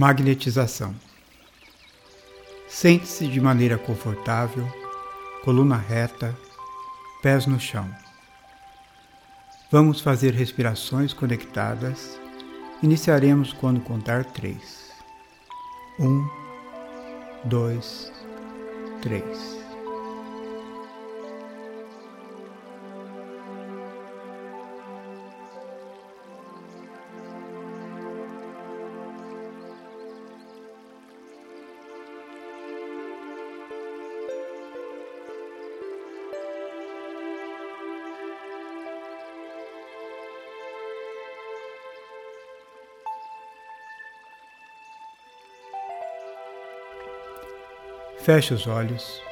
Magnetização. Sente-se de maneira confortável, coluna reta, pés no chão. Vamos fazer respirações conectadas. Iniciaremos quando contar três. Um, dois, três. Feche os olhos.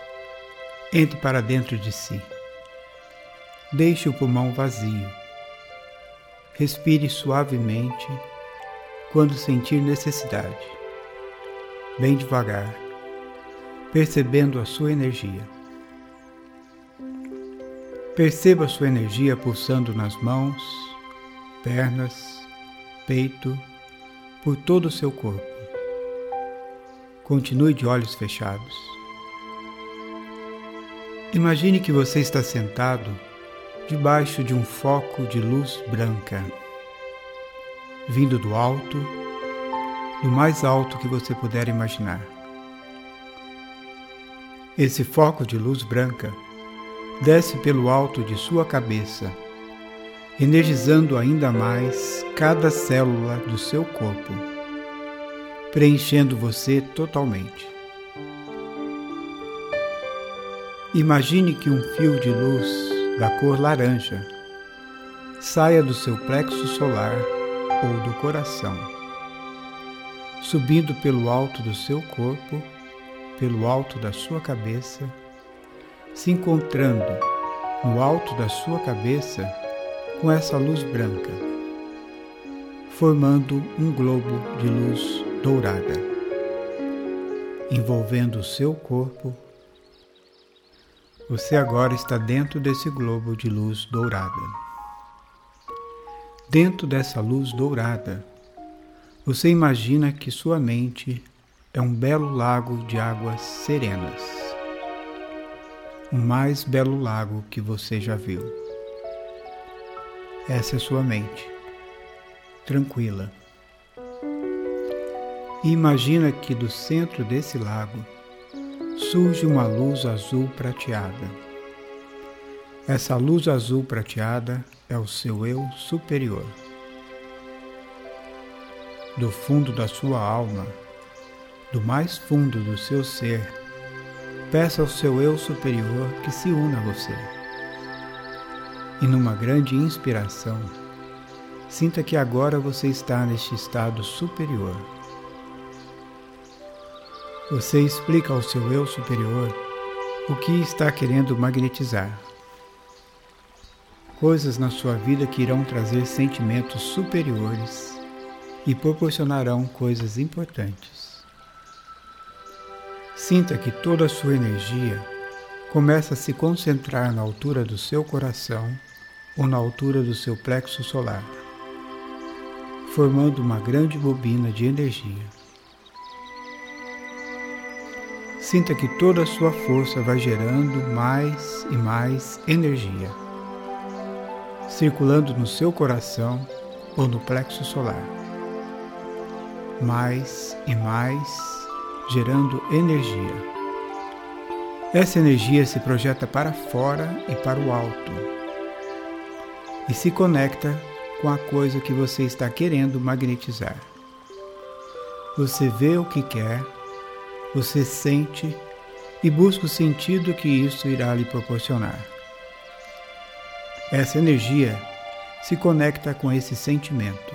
Entre para dentro de si. Deixe o pulmão vazio. Respire suavemente quando sentir necessidade. Bem devagar, percebendo a sua energia. Perceba a sua energia pulsando nas mãos, pernas, peito, por todo o seu corpo. Continue de olhos fechados. Imagine que você está sentado debaixo de um foco de luz branca, vindo do alto, do mais alto que você puder imaginar. Esse foco de luz branca desce pelo alto de sua cabeça, energizando ainda mais cada célula do seu corpo preenchendo você totalmente. Imagine que um fio de luz da cor laranja saia do seu plexo solar ou do coração, subindo pelo alto do seu corpo, pelo alto da sua cabeça, se encontrando no alto da sua cabeça com essa luz branca, formando um globo de luz dourada, envolvendo o seu corpo. Você agora está dentro desse globo de luz dourada. Dentro dessa luz dourada, você imagina que sua mente é um belo lago de águas serenas. O mais belo lago que você já viu. Essa é sua mente, tranquila e imagina que do centro desse lago surge uma luz azul prateada. Essa luz azul prateada é o seu eu superior. Do fundo da sua alma, do mais fundo do seu ser, peça ao seu eu superior que se una a você. E numa grande inspiração, sinta que agora você está neste estado superior você explica ao seu eu superior o que está querendo magnetizar. Coisas na sua vida que irão trazer sentimentos superiores e proporcionarão coisas importantes. Sinta que toda a sua energia começa a se concentrar na altura do seu coração ou na altura do seu plexo solar, formando uma grande bobina de energia. Sinta que toda a sua força vai gerando mais e mais energia, circulando no seu coração ou no plexo solar. Mais e mais, gerando energia. Essa energia se projeta para fora e para o alto e se conecta com a coisa que você está querendo magnetizar. Você vê o que quer você sente e busca o sentido que isso irá lhe proporcionar. Essa energia se conecta com esse sentimento.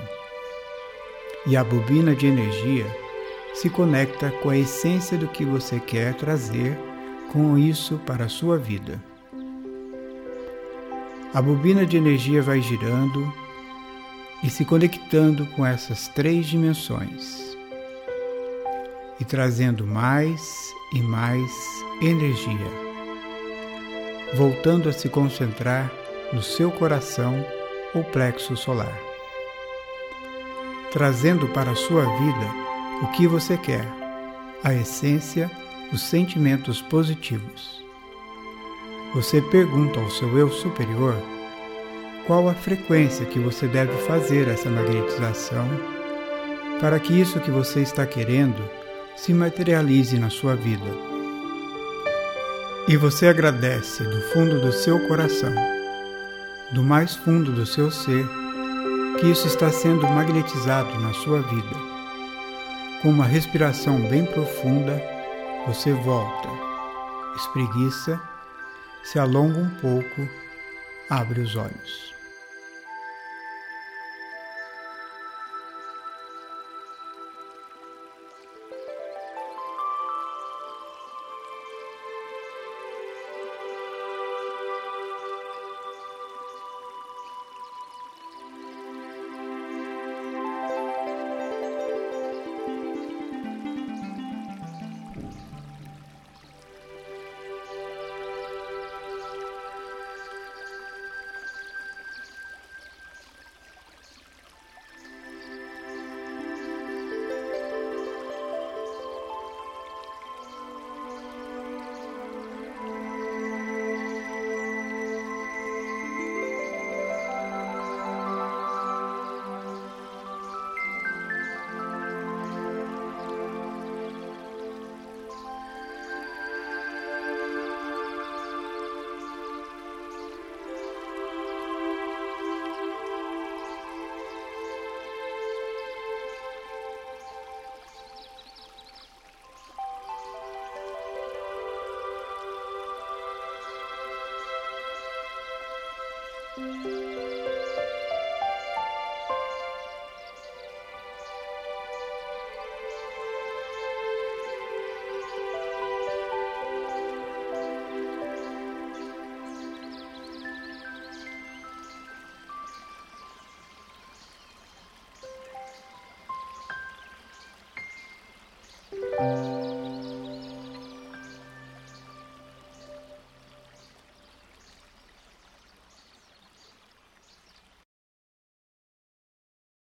E a bobina de energia se conecta com a essência do que você quer trazer com isso para a sua vida. A bobina de energia vai girando e se conectando com essas três dimensões e trazendo mais e mais energia, voltando a se concentrar no seu coração ou plexo solar, trazendo para a sua vida o que você quer, a essência, os sentimentos positivos. Você pergunta ao seu eu superior qual a frequência que você deve fazer essa magnetização para que isso que você está querendo se materialize na sua vida. E você agradece do fundo do seu coração, do mais fundo do seu ser, que isso está sendo magnetizado na sua vida. Com uma respiração bem profunda, você volta, espreguiça, se alonga um pouco, abre os olhos.